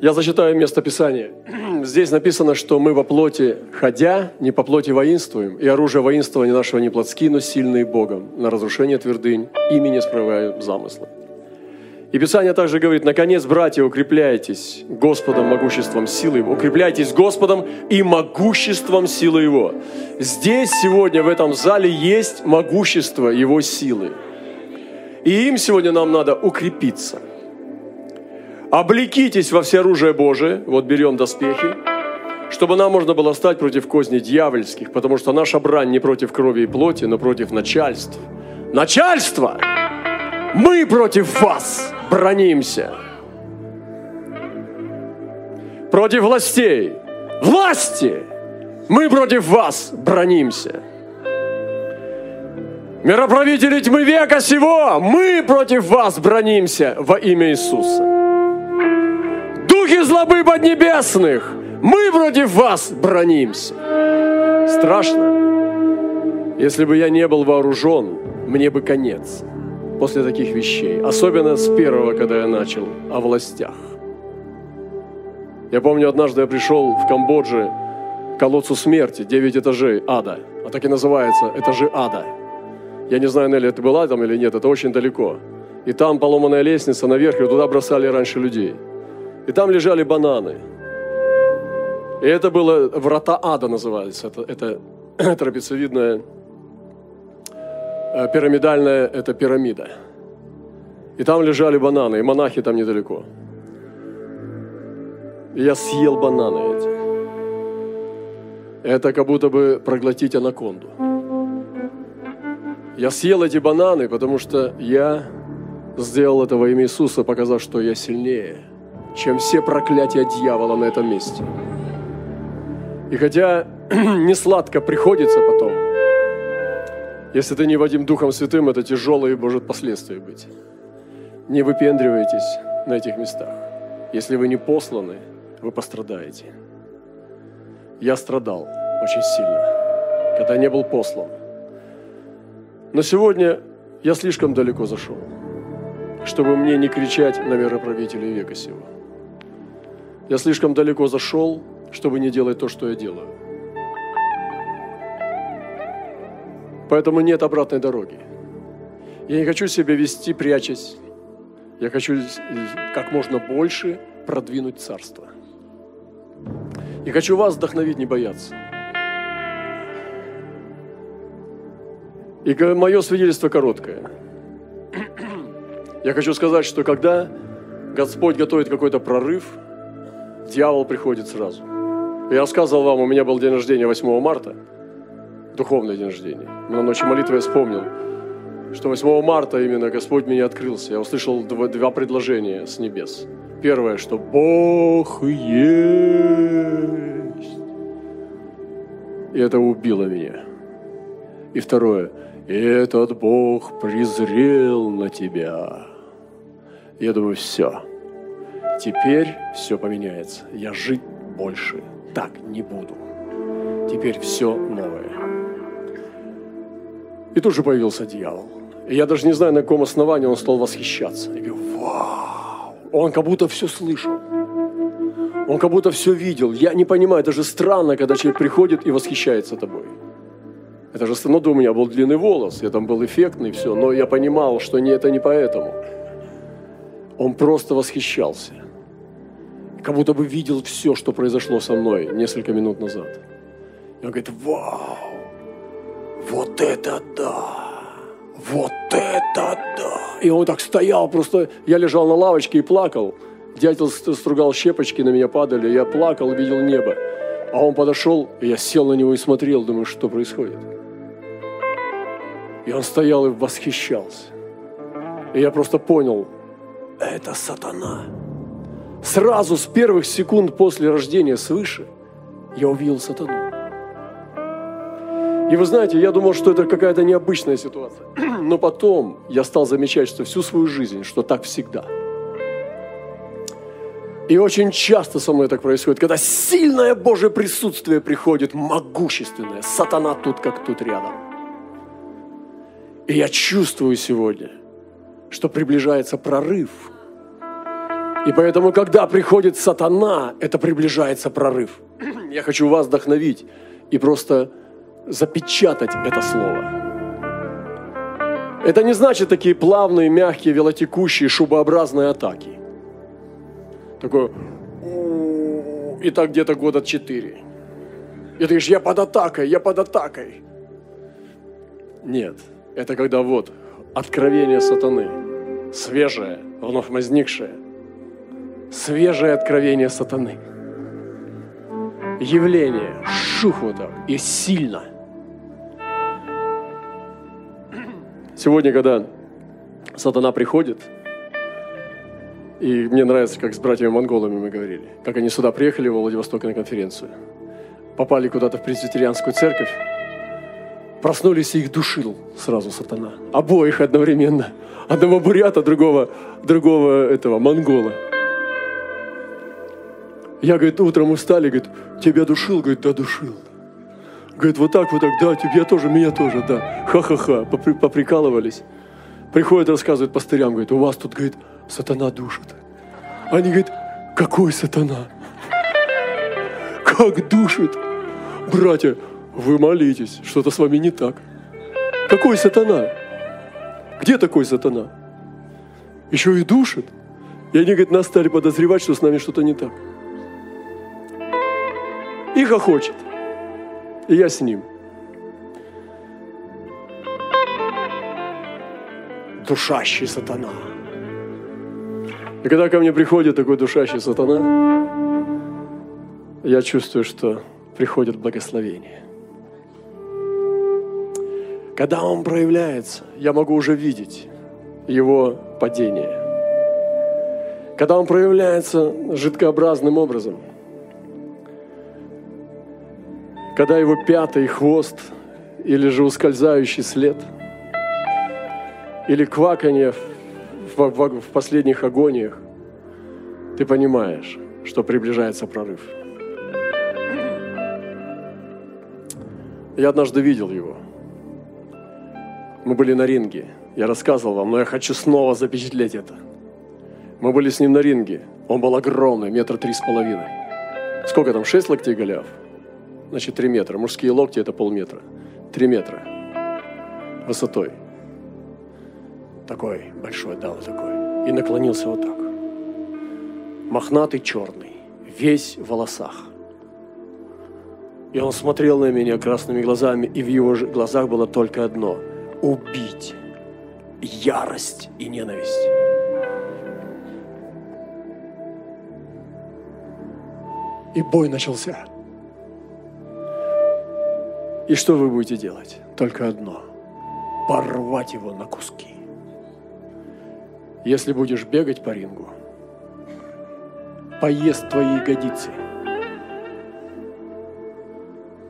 Я зачитаю место Писания. Здесь написано, что мы во плоти ходя, не по плоти воинствуем, и оружие воинствования нашего не плотски, но сильные Богом, на разрушение твердынь, ими не справляем замыслы. И Писание также говорит, наконец, братья, укрепляйтесь Господом могуществом силы Его. Укрепляйтесь Господом и могуществом силы Его. Здесь сегодня в этом зале есть могущество Его силы. И им сегодня нам надо укрепиться. Облекитесь во все оружие Божие, вот берем доспехи, чтобы нам можно было стать против козней дьявольских, потому что наша брань не против крови и плоти, но против начальств. Начальство! Мы против вас бронимся. Против властей. Власти! Мы против вас бронимся. Мироправители тьмы века сего, мы против вас бронимся во имя Иисуса. Духи злобы поднебесных, мы против вас бронимся. Страшно. Если бы я не был вооружен, мне бы конец после таких вещей. Особенно с первого, когда я начал, о властях. Я помню, однажды я пришел в Камбодже к колодцу смерти, 9 этажей ада. А так и называется, этажи ада. Я не знаю, Нелли, это была там или нет, это очень далеко. И там поломанная лестница наверх, и туда бросали раньше людей. И там лежали бананы. И это было врата ада называется. Это, это трапециевидная Э, пирамидальная – это пирамида. И там лежали бананы, и монахи там недалеко. И я съел бананы эти. Это как будто бы проглотить анаконду. Я съел эти бананы, потому что я сделал это во имя Иисуса, показав, что я сильнее, чем все проклятия дьявола на этом месте. И хотя не сладко приходится потом – если ты не Вадим Духом Святым, это тяжелые может последствия быть. Не выпендривайтесь на этих местах. Если вы не посланы, вы пострадаете. Я страдал очень сильно, когда не был послан. Но сегодня я слишком далеко зашел, чтобы мне не кричать на мироправителей века сего. Я слишком далеко зашел, чтобы не делать то, что я делаю. Поэтому нет обратной дороги. Я не хочу себя вести, прячась. Я хочу как можно больше продвинуть царство. И хочу вас вдохновить, не бояться. И мое свидетельство короткое. Я хочу сказать, что когда Господь готовит какой-то прорыв, дьявол приходит сразу. Я рассказывал вам, у меня был день рождения 8 марта – духовный день рождения. На ночи молитвы я вспомнил, что 8 марта именно Господь мне открылся. Я услышал два, два предложения с небес. Первое, что Бог есть. И это убило меня. И второе, этот Бог презрел на тебя. Я думаю, все. Теперь все поменяется. Я жить больше так не буду. Теперь все новое. И тут же появился дьявол. И я даже не знаю, на каком основании он стал восхищаться. Я говорю, вау! Он как будто все слышал. Он как будто все видел. Я не понимаю, это же странно, когда человек приходит и восхищается тобой. Это же странно, ну, у меня был длинный волос, я там был эффектный, все, но я понимал, что не, это не поэтому. Он просто восхищался. Как будто бы видел все, что произошло со мной несколько минут назад. И он говорит, вау, вот это да! Вот это да! И он так стоял, просто я лежал на лавочке и плакал. Дятел стругал щепочки, на меня падали, я плакал, видел небо. А он подошел, и я сел на него и смотрел, думаю, что происходит. И он стоял и восхищался. И я просто понял, это сатана. Сразу с первых секунд после рождения свыше я увидел сатану. И вы знаете, я думал, что это какая-то необычная ситуация. Но потом я стал замечать, что всю свою жизнь, что так всегда. И очень часто со мной так происходит, когда сильное Божье присутствие приходит, могущественное, сатана тут как тут рядом. И я чувствую сегодня, что приближается прорыв. И поэтому, когда приходит сатана, это приближается прорыв. Я хочу вас вдохновить и просто запечатать это слово. Это не значит такие плавные, мягкие, велотекущие, шубообразные атаки. Такое, и так где-то года четыре. И ты говоришь, я под атакой, я под атакой. Нет, это когда вот откровение сатаны, свежее, вновь возникшее, свежее откровение сатаны. Явление, шух и сильно. Сегодня, когда сатана приходит, и мне нравится, как с братьями-монголами мы говорили, как они сюда приехали, в Владивосток на конференцию, попали куда-то в пресвитерианскую церковь, проснулись и их душил сразу сатана. Обоих одновременно. Одного бурята, другого, другого этого, монгола. Я, говорит, утром устали, говорит, тебя душил? Говорит, да, душил. Говорит, вот так, вот так, да, тебя тоже, меня тоже, да. Ха-ха-ха, попри, поприкалывались. Приходит, рассказывает пастырям, говорит, у вас тут, говорит, сатана душит. Они говорят, какой сатана? Как душит? Братья, вы молитесь, что-то с вами не так. Какой сатана? Где такой сатана? Еще и душит. И они, говорит, нас стали подозревать, что с нами что-то не так. И хохочет. И я с ним. Душащий сатана. И когда ко мне приходит такой душащий сатана, я чувствую, что приходит благословение. Когда он проявляется, я могу уже видеть его падение. Когда он проявляется жидкообразным образом, когда его пятый хвост или же ускользающий след, или кваканье в, в, в последних агониях, ты понимаешь, что приближается прорыв. Я однажды видел его – мы были на ринге. Я рассказывал вам, но я хочу снова запечатлеть это. Мы были с ним на ринге. Он был огромный, метра три с половиной. Сколько там, шесть локтей голяв? Значит, три метра. Мужские локти – это полметра. Три метра высотой. Такой большой, да, вот такой. И наклонился вот так. Мохнатый черный, весь в волосах. И он смотрел на меня красными глазами, и в его глазах было только одно – убить ярость и ненависть. И бой начался. И что вы будете делать? Только одно. Порвать его на куски. Если будешь бегать по рингу, поест твои ягодицы,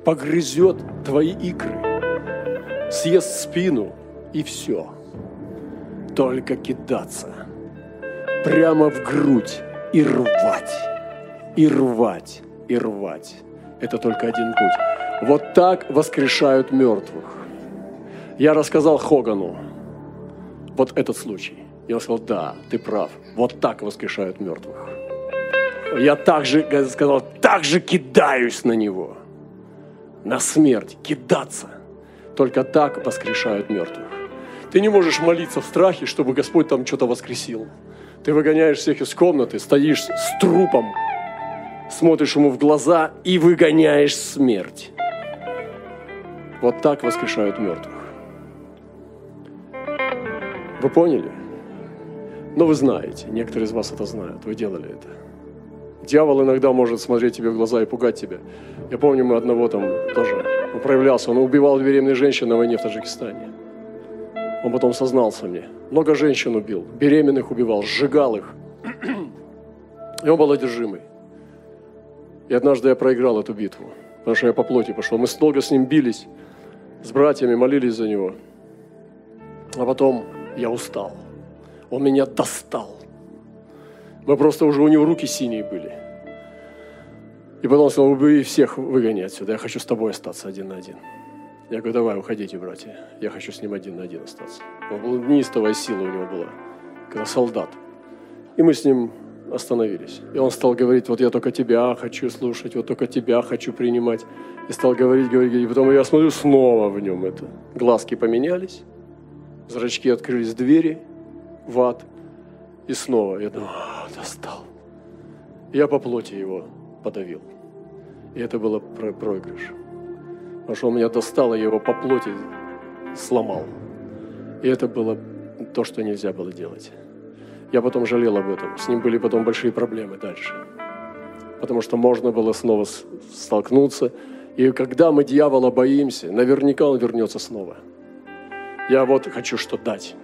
погрызет твои икры, съест спину и все. Только кидаться прямо в грудь и рвать, и рвать, и рвать. Это только один путь. Вот так воскрешают мертвых. Я рассказал Хогану вот этот случай. Он сказал, да, ты прав. Вот так воскрешают мертвых. Я также сказал, так же кидаюсь на него. На смерть. Кидаться. Только так воскрешают мертвых. Ты не можешь молиться в страхе, чтобы Господь там что-то воскресил. Ты выгоняешь всех из комнаты, стоишь с трупом, смотришь ему в глаза и выгоняешь смерть. Вот так воскрешают мертвых. Вы поняли? Но вы знаете, некоторые из вас это знают, вы делали это. Дьявол иногда может смотреть тебе в глаза и пугать тебя. Я помню, мы одного там тоже он проявлялся. Он убивал беременных женщин на войне в Таджикистане. Он потом сознался мне. Много женщин убил, беременных убивал, сжигал их. И он был одержимый. И однажды я проиграл эту битву, потому что я по плоти пошел. Мы долго с ним бились, с братьями молились за него. А потом я устал. Он меня достал. Мы просто уже у него руки синие были. И потом он сказал, убей всех, выгони отсюда, я хочу с тобой остаться один на один. Я говорю, давай, уходите, братья, я хочу с ним один на один остаться. Он был неистовая сила у него была, когда солдат. И мы с ним остановились. И он стал говорить, вот я только тебя хочу слушать, вот только тебя хочу принимать. И стал говорить, говорить, говорить. И потом я смотрю, снова в нем это. Глазки поменялись, зрачки открылись, двери в ад. И снова я думаю, а, достал. Я по плоти его подавил. И это было про проигрыш. Потому что он меня достал, и его по плоти сломал. И это было то, что нельзя было делать. Я потом жалел об этом. С ним были потом большие проблемы дальше. Потому что можно было снова столкнуться. И когда мы дьявола боимся, наверняка он вернется снова. Я вот хочу что дать.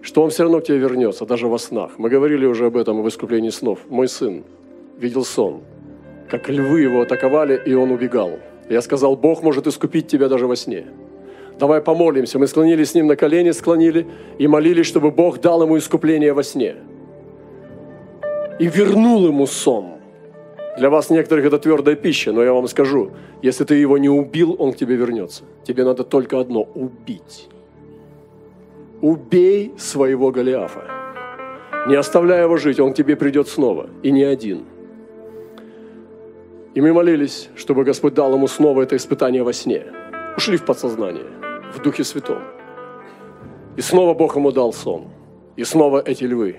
Что он все равно к тебе вернется, даже во снах. Мы говорили уже об этом в искуплении снов. Мой сын видел сон, как львы его атаковали, и он убегал. Я сказал, Бог может искупить тебя даже во сне. Давай помолимся. Мы склонились с ним на колени, склонили и молились, чтобы Бог дал ему искупление во сне. И вернул ему сон. Для вас некоторых это твердая пища, но я вам скажу, если ты его не убил, он к тебе вернется. Тебе надо только одно – убить. Убей своего Голиафа. Не оставляя его жить, он к тебе придет снова. И не один. И мы молились, чтобы Господь дал ему снова это испытание во сне. Ушли в подсознание в Духе Святом. И снова Бог ему дал сон. И снова эти львы.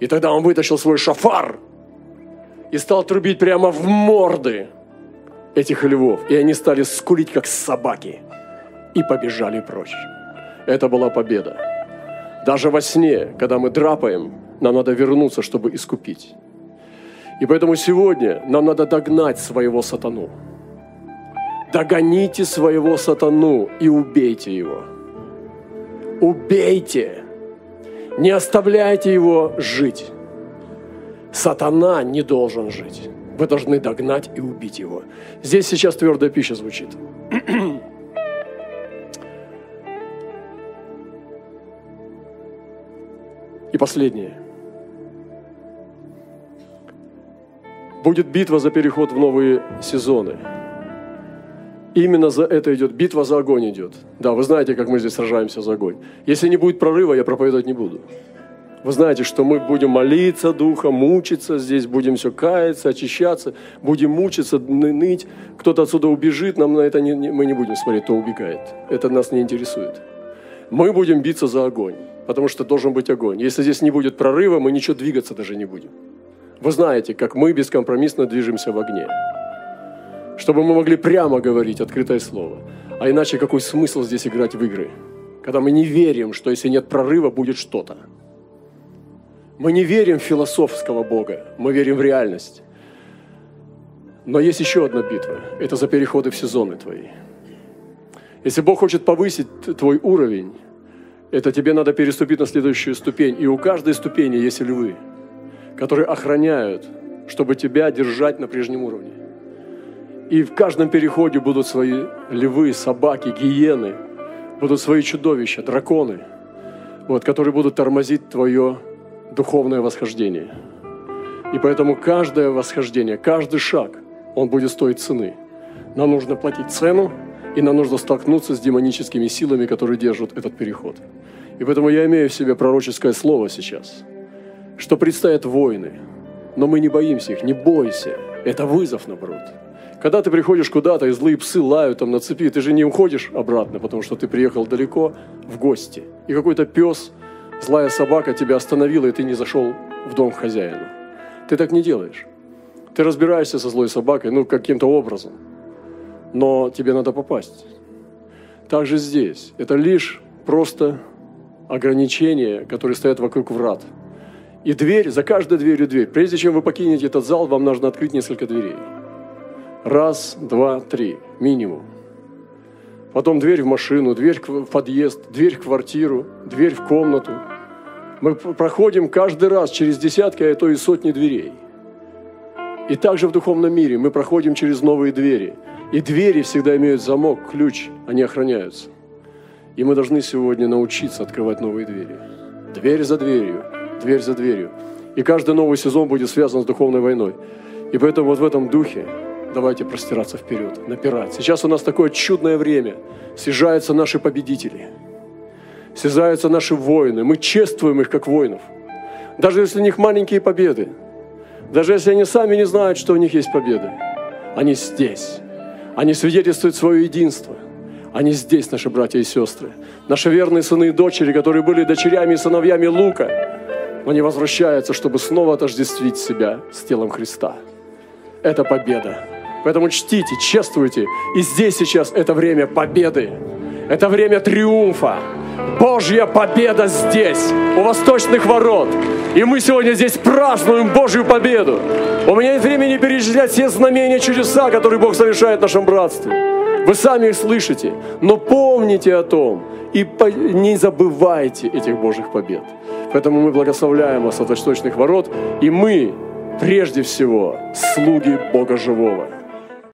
И тогда он вытащил свой шафар и стал трубить прямо в морды этих львов. И они стали скулить, как собаки. И побежали прочь. Это была победа. Даже во сне, когда мы драпаем, нам надо вернуться, чтобы искупить. И поэтому сегодня нам надо догнать своего сатану догоните своего сатану и убейте его. Убейте. Не оставляйте его жить. Сатана не должен жить. Вы должны догнать и убить его. Здесь сейчас твердая пища звучит. И последнее. Будет битва за переход в новые сезоны. Именно за это идет, битва за огонь идет. Да, вы знаете, как мы здесь сражаемся за огонь. Если не будет прорыва, я проповедовать не буду. Вы знаете, что мы будем молиться Духом, мучиться здесь, будем все каяться, очищаться, будем мучиться, ныть. Кто-то отсюда убежит, нам на это не, не, мы не будем смотреть, кто убегает. Это нас не интересует. Мы будем биться за огонь, потому что должен быть огонь. Если здесь не будет прорыва, мы ничего двигаться даже не будем. Вы знаете, как мы бескомпромиссно движемся в огне чтобы мы могли прямо говорить открытое слово. А иначе какой смысл здесь играть в игры, когда мы не верим, что если нет прорыва, будет что-то. Мы не верим в философского Бога, мы верим в реальность. Но есть еще одна битва. Это за переходы в сезоны твои. Если Бог хочет повысить твой уровень, это тебе надо переступить на следующую ступень. И у каждой ступени есть львы, которые охраняют, чтобы тебя держать на прежнем уровне. И в каждом переходе будут свои львы, собаки, гиены, будут свои чудовища, драконы, вот, которые будут тормозить твое духовное восхождение. И поэтому каждое восхождение, каждый шаг, он будет стоить цены. Нам нужно платить цену, и нам нужно столкнуться с демоническими силами, которые держат этот переход. И поэтому я имею в себе пророческое слово сейчас, что предстоят войны, но мы не боимся их, не бойся. Это вызов, наоборот. Когда ты приходишь куда-то, и злые псы лают там на цепи, ты же не уходишь обратно, потому что ты приехал далеко в гости. И какой-то пес, злая собака тебя остановила, и ты не зашел в дом к хозяину. Ты так не делаешь. Ты разбираешься со злой собакой, ну, каким-то образом. Но тебе надо попасть. Так же здесь. Это лишь просто ограничения, которые стоят вокруг врат. И дверь, за каждой дверью дверь. Прежде чем вы покинете этот зал, вам нужно открыть несколько дверей. Раз, два, три, минимум. Потом дверь в машину, дверь в подъезд, дверь в квартиру, дверь в комнату. Мы проходим каждый раз через десятки, а то и сотни дверей. И также в духовном мире мы проходим через новые двери. И двери всегда имеют замок, ключ, они охраняются. И мы должны сегодня научиться открывать новые двери. Дверь за дверью, дверь за дверью. И каждый новый сезон будет связан с духовной войной. И поэтому вот в этом духе Давайте простираться вперед, напирать. Сейчас у нас такое чудное время. Съезжаются наши победители. Съезжаются наши воины. Мы чествуем их как воинов. Даже если у них маленькие победы, даже если они сами не знают, что у них есть победы, они здесь. Они свидетельствуют свое единство. Они здесь, наши братья и сестры. Наши верные сыны и дочери, которые были дочерями и сыновьями Лука, они возвращаются, чтобы снова отождествить себя с телом Христа. Это победа. Поэтому чтите, чествуйте. И здесь сейчас это время победы. Это время триумфа. Божья победа здесь, у восточных ворот. И мы сегодня здесь празднуем Божью победу. У меня нет времени перечислять все знамения, чудеса, которые Бог совершает в нашем братстве. Вы сами их слышите, но помните о том и не забывайте этих Божьих побед. Поэтому мы благословляем вас от восточных ворот, и мы прежде всего слуги Бога Живого.